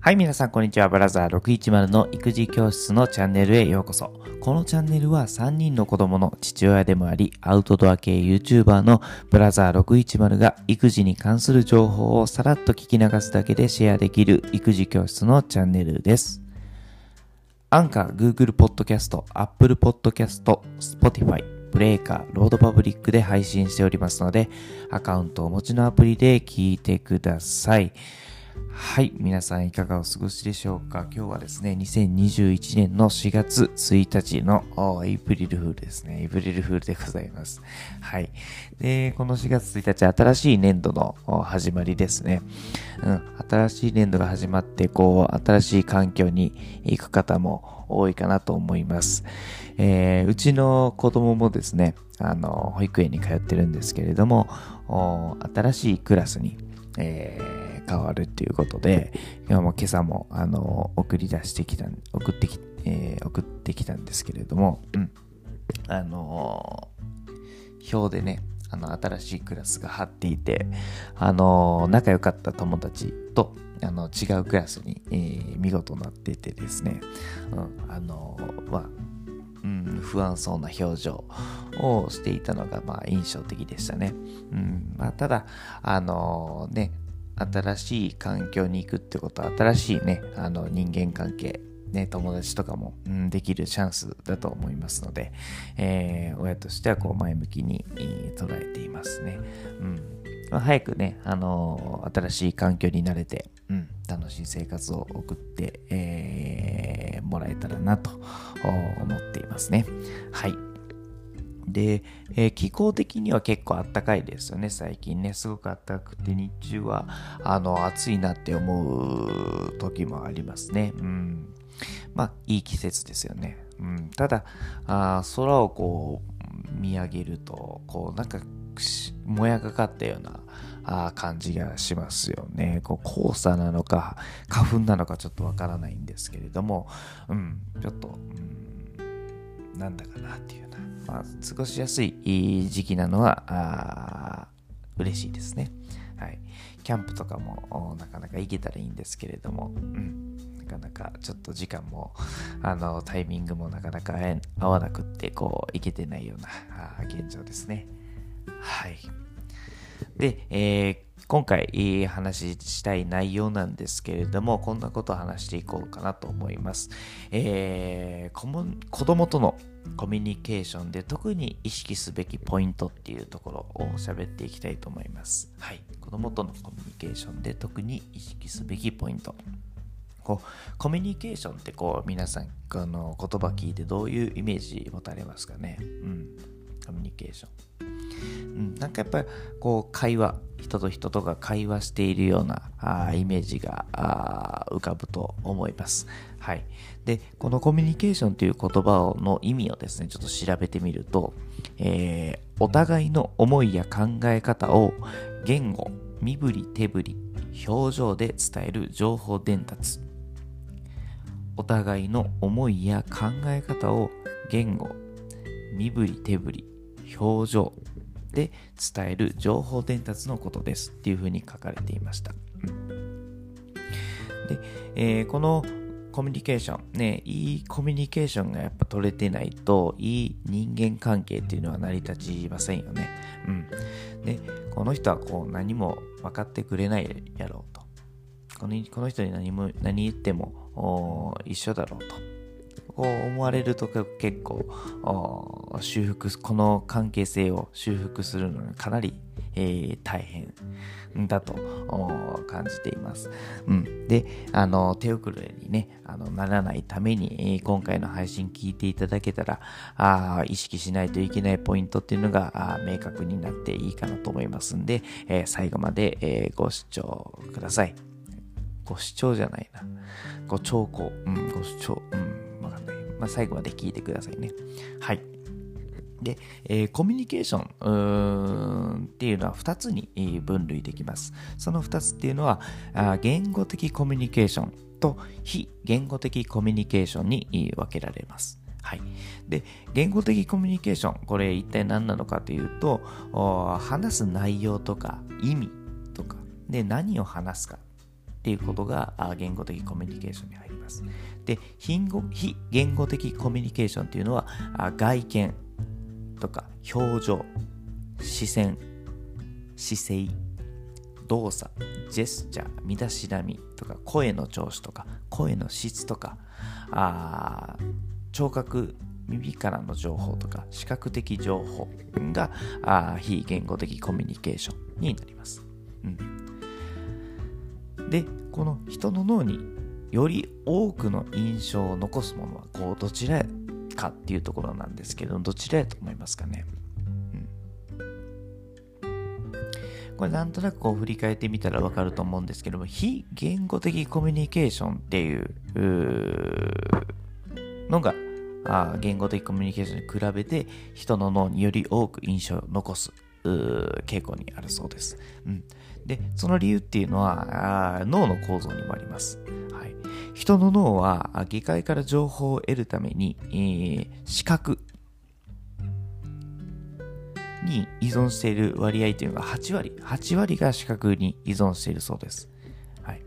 はい、皆さん、こんにちは。ブラザー610の育児教室のチャンネルへようこそ。このチャンネルは3人の子供の父親でもあり、アウトドア系 YouTuber のブラザー610が育児に関する情報をさらっと聞き流すだけでシェアできる育児教室のチャンネルです。アンカー、Google Podcast、Apple Podcast、Spotify、ブレーカー、ロードパブリックで配信しておりますので、アカウントをお持ちのアプリで聞いてください。はい。皆さんいかがお過ごしでしょうか？今日はですね、2021年の4月1日のエイプリルフールですね。エイプリルフールでございます。はい。で、この4月1日、新しい年度の始まりですね。うん。新しい年度が始まって、こう、新しい環境に行く方も多いかなと思います。えー、うちの子供もですね、あの、保育園に通ってるんですけれども、新しいクラスに、えー変わるっていうことで、今も今朝も、あの、送り出してきた、送ってき、えー、送ってきたんですけれども、うん。あのー、表でね、あの、新しいクラスが貼っていて、あのー、仲良かった友達と、あの、違うクラスに、えー、見事なっててですね、うん、あのまあ、うん、不安そうな表情をしていたのが、まあ、印象的でしたね。うん、まあ、ただ、あのね、新しい環境に行くってことは、新しいね、あの人間関係、ね、友達とかも、うん、できるチャンスだと思いますので、えー、親としてはこう前向きに、えー、捉えていますね。うんまあ、早くね、あのー、新しい環境に慣れて、うん、楽しい生活を送って、えー、もらえたらなと思っていますね。はい。で、えー、気候的には結構あったかいですよね、最近ね。すごくあったかくて、日中は、あの、暑いなって思う時もありますね。うん。まあ、いい季節ですよね。うん。ただ、あ空をこう、見上げると、こう、なんか、もやがかったような、感じがしますよね。こう黄砂なのか花粉なのかちょっとわからないんですけれども、うん、ちょっと、うん、なんだかなっていうまあ、過ごしやすい時期なのは嬉しいですね。はい。キャンプとかもなかなか行けたらいいんですけれども、うん。なかなかちょっと時間も、あの、タイミングもなかなか合わなくって、こう、行けてないような現状ですね。はい。で、えー、今回話したい内容なんですけれども、こんなことを話していこうかなと思います。えー、子供とのコミュニケーションで特に意識すべきポイントっていうところを喋っていきたいと思います。はい。子供とのコミュニケーションで特に意識すべきポイント。こうコミュニケーションってこう皆さんこの言葉聞いてどういうイメージ持たれますかね？うんコミュニケーション、うん、なんかやっぱりこう会話人と人とが会話しているようなあイメージがあ浮かぶと思いますはい。で、このコミュニケーションという言葉の意味をですね、ちょっと調べてみると、えー、お互いの思いや考え方を言語、身振り手振り、表情で伝える情報伝達。お互いの思いや考え方を言語、身振り手振り、表情で伝える情報伝達のことですっていうふうに書かれていました。で、えー、このコミュニケーション、ね、いいコミュニケーションがやっぱ取れてないと、いい人間関係っていうのは成り立ちませんよね。うん。で、この人はこう何も分かってくれないやろうと。このこの人に何も何言っても一緒だろうと。こう思われると結構修復、この関係性を修復するのにかなりえー、大変だと感じています。うん、で、あの、手遅れにね、あのならないために、今回の配信聞いていただけたらあ、意識しないといけないポイントっていうのが明確になっていいかなと思いますんで、えー、最後まで、えご視聴ください。ご視聴じゃないな。ご聴講。うん、ご視聴。うん、まあ、最後まで聞いてくださいね。はい。で、えー、コミュニケーションっていうのは2つに分類できます。その2つっていうのは、あ言語的コミュニケーションと非言語的コミュニケーションに分けられます。はい。で、言語的コミュニケーション、これ一体何なのかというと、話す内容とか意味とか、で、何を話すかっていうことが言語的コミュニケーションに入ります。で、非言語的コミュニケーションっていうのは外見とか表情、視線、姿勢、動作、ジェスチャー、身だしなみとか声の調子とか声の質とかあ聴覚耳からの情報とか視覚的情報があ非言語的コミュニケーションになります。うん、でこの人の脳により多くの印象を残すものはこうどちらかっていうところなんですけどどちらやと思いますかね、うん、これなんとなくこう振り返ってみたらわかると思うんですけども非言語的コミュニケーションっていうのがあ言語的コミュニケーションに比べて人の脳により多く印象を残す傾向にあるそうです。うん、で、その理由っていうのは脳の構造にもあります。はい、人の脳は外界から情報を得るために、えー、視覚に依存している割合というのが8割。8割が視覚に依存しているそうです。はい。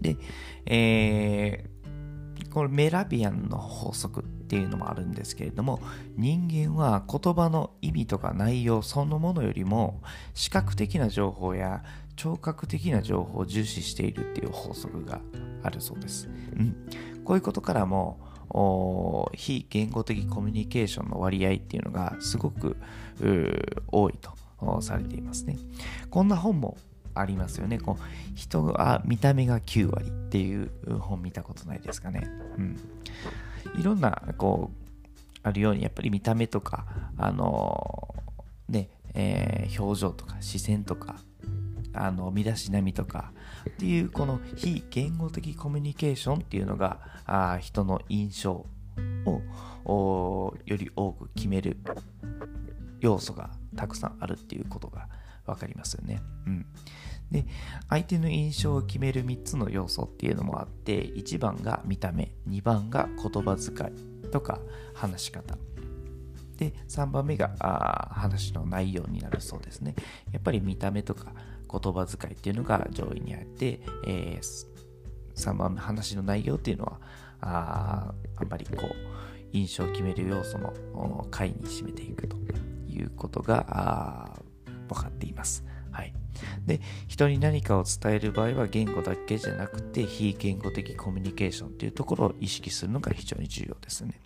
で、えー、このメラビアンの法則っていうのもあるんですけれども人間は言葉の意味とか内容そのものよりも視覚的な情報や聴覚的な情報を重視しているっていう法則があるそうです。うん、こういうことからも非言語的コミュニケーションの割合っていうのがすごく多いとされていますね。こんな本もありますよね。こう人は見た目が9割っていう本見たことないですかね。うん。いろんな、こう、あるように、やっぱり見た目とか、あの、ね、えー、表情とか視線とか、あの、身だしなみとかっていう、この非言語的コミュニケーションっていうのが、あ人の印象をより多く決める要素がたくさんあるっていうことが分かりますよね。うん。で、相手の印象を決める3つの要素っていうのもあって、1番が見た目、2番が言葉遣いとか話し方。で、3番目があ話の内容になるそうですね。やっぱり見た目とか言葉遣いっていうのが上位にあって、えー、3番目、話の内容っていうのは、ああんまりこう、印象を決める要素の下位に占めていくということが分かっています。はい。で、人に何かを伝える場合は言語だけじゃなくて非言語的コミュニケーションっていうところを意識するのが非常に重要ですね。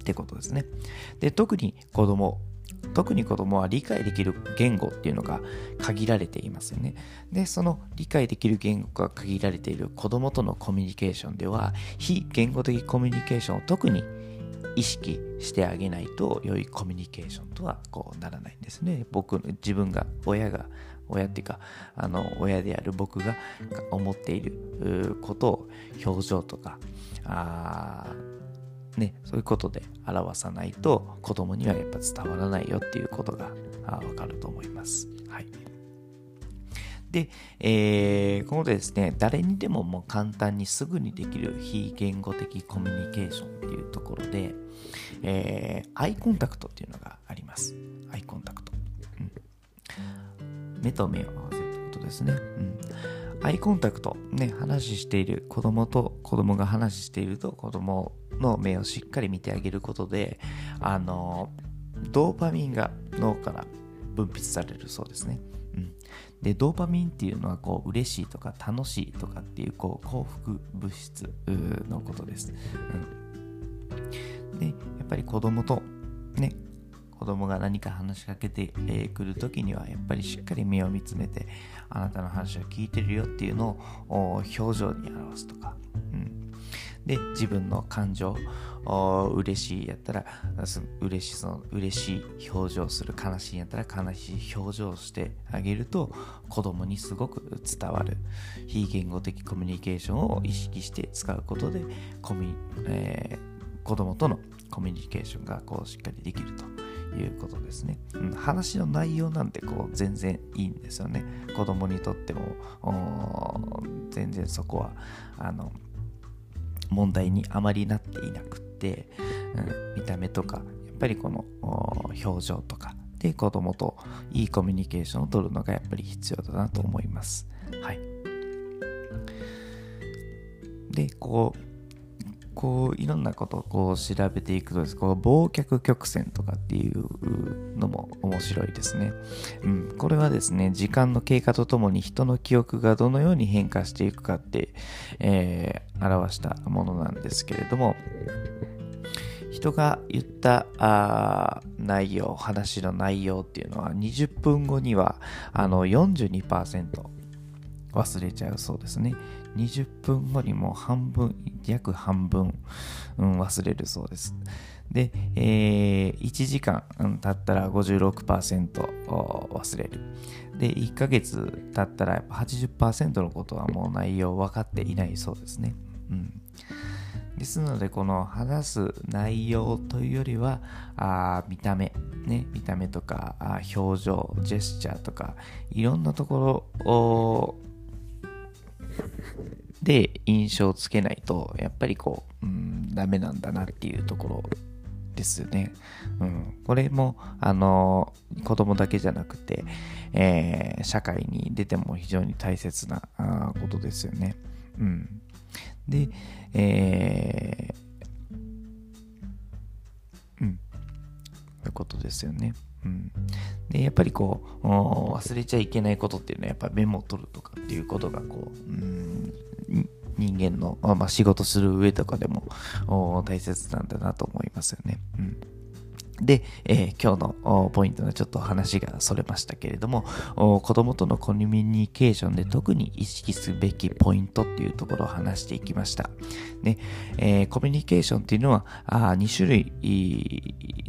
ってことですね。で、特に子供、特に子供は理解できる言語っていうのが限られていますよね。で、その理解できる言語が限られている子供とのコミュニケーションでは、非言語的コミュニケーションを特に意識してあげないと良いコミュニケーションとはこうならないんですね。僕、自分が、親が、親っていうか、あの、親である僕が思っていることを表情とか、あね、そういうことで表さないと子供にはやっぱ伝わらないよっていうことがわかると思います。はい。で、えー、このですね、誰にでももう簡単にすぐにできる非言語的コミュニケーションっていうところで、えー、アイコンタクトっていうのがあります。アイコンタクト。うん、目と目を合わせるってことですね。うんアイコンタクト、ね、話している子供と子供が話していると子供の目をしっかり見てあげることで、あの、ドーパミンが脳から分泌されるそうですね。でドーパミンっていうのはこう嬉しいとか楽しいとかっていうこう幸福物質のことです、うん、でやっぱり子供とね子供が何か話しかけてく、えー、る時にはやっぱりしっかり目を見つめてあなたの話を聞いてるよっていうのを表情に表すとか、うん、で自分の感情嬉しいやったら嬉しそ嬉しい表情する悲しいやったら悲しい表情をしてあげると子供にすごく伝わる。非言語的コミュニケーションを意識して使うことでコミ、えー、子供とのコミュニケーションがこうしっかりできるということですね、うん、話の内容なんてこう全然いいんですよね。子供にとっても全然そこはあの問題にあまりなっていなくって、うん、見た目とかやっぱりこの表情とかで子供といいコミュニケーションをとるのがやっぱり必要だなと思います。はい、でこうこういろんなことをこう調べていくとですこう忘却曲線とかっていうのも面白いですね、うん、これはですね時間の経過とともに人の記憶がどのように変化していくかって、えー、表したものなんですけれども人が言ったあ内容話の内容っていうのは20分後にはあの42%忘れちゃうそうですね。20分後にもう半分、約半分、うん、忘れるそうです。で、えー、1時間、経ったら56%忘れる。で、1ヶ月経ったらやっぱ80%のことはもう内容分かっていないそうですね。うん。ですので、この話す内容というよりは、あ見た目、ね、見た目とかあ表情、ジェスチャーとか、いろんなところをで印象をつけないと、やっぱりこう、うん、ダメなんだなっていうところですよね。うん、これも、あの、子供だけじゃなくて、えー、社会に出ても非常に大切なことですよね。うん。で、えー、うん、そういうことですよね。でやっぱりこう忘れちゃいけないことっていうのはやっぱメモを取るとかっていうことがこう、うん、人間の、まあ、仕事する上とかでも大切なんだなと思いますよね。うんで、えー、今日のポイントはちょっと話がそれましたけれども、子供とのコミュニケーションで特に意識すべきポイントっていうところを話していきました。ねえー、コミュニケーションっていうのはあ2種類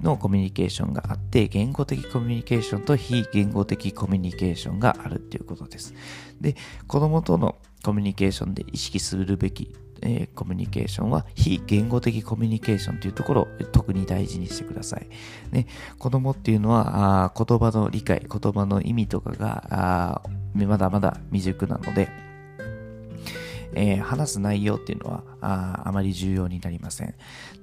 のコミュニケーションがあって、言語的コミュニケーションと非言語的コミュニケーションがあるっていうことです。で、子供とのコミュニケーションで意識するべきえー、コミュニケーションは非言語的コミュニケーションというところを特に大事にしてください。ね、子供っていうのはあ言葉の理解、言葉の意味とかがあまだまだ未熟なので、えー、話す内容っていうのはああまり重要になりません。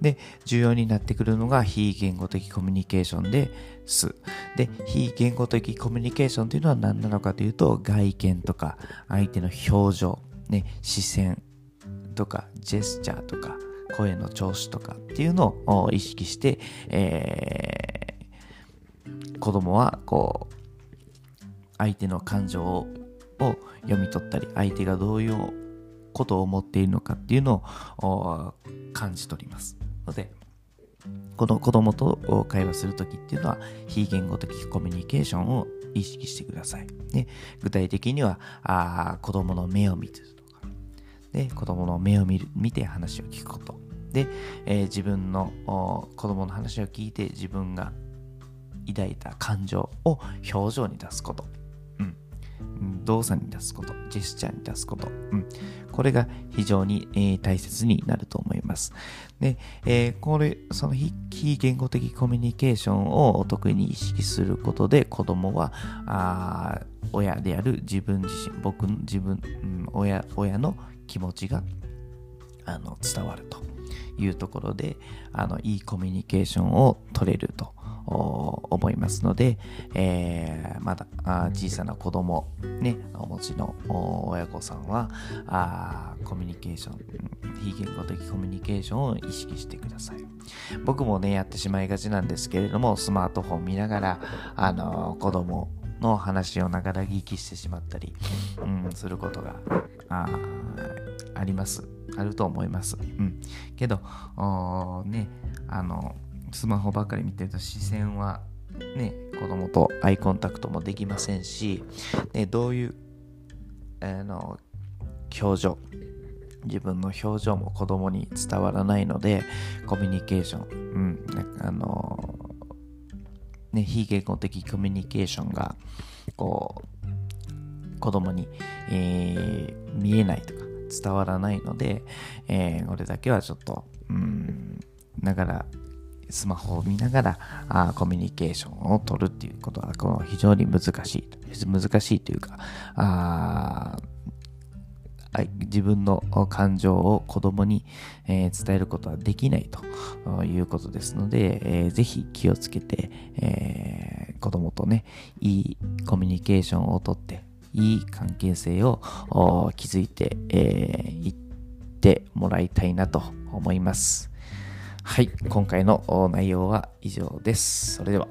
で、重要になってくるのが非言語的コミュニケーションです。で、非言語的コミュニケーションというのは何なのかというと、外見とか相手の表情、ね、視線、とかジェスチャーとか声の調子とかっていうのを意識して、えー、子供はこう相手の感情を読み取ったり相手がどういうことを思っているのかっていうのを感じ取ります。のでこの子供と会話するときっていうのは非言語的コミュニケーションを意識してください。ね、具体的にはあ子供の目を見る。で子供の目を見る見て話を聞くこと。で、えー、自分の子供の話を聞いて自分が抱いた感情を表情に出すこと、うん、動作に出すこと、ジェスチャーに出すこと、うん、これが非常に、えー、大切になると思います。で、えー、これ、その非言語的コミュニケーションを特に意識することで子供は、あ親である自分自身、僕の、自分、うん、親、親の気持ちがあの伝わるというところであのいいコミュニケーションを取れると思いますので、えー、まだ小さな子供ねお持ちの親御さんはあコミュニケーション非言語的コミュニケーションを意識してください。僕もねやってしまいがちなんですけれどもスマートフォン見ながらあの子供の話をながら聞きしてしまったり、うん、することがああります。あると思います。うん。けど、ね、あの、スマホばっかり見てると視線はね、子供とアイコンタクトもできませんし、ね、どういう、あの、表情、自分の表情も子供に伝わらないので、コミュニケーション、うん、あの、ね、非言語的コミュニケーションが、こう、子供に、えー、見えないとか、伝わらないので、えー、俺だけはちょっと、うん、ながら、スマホを見ながらあコミュニケーションを取るっていうことはこの非常に難しい。難しいというか、あ自分の感情を子供に、えー、伝えることはできないということですので、えー、ぜひ気をつけて、えー、子供とね、いいコミュニケーションをとって、いい関係性を築いてい、えー、ってもらいたいなと思います。はい、今回の内容は以上です。それでは。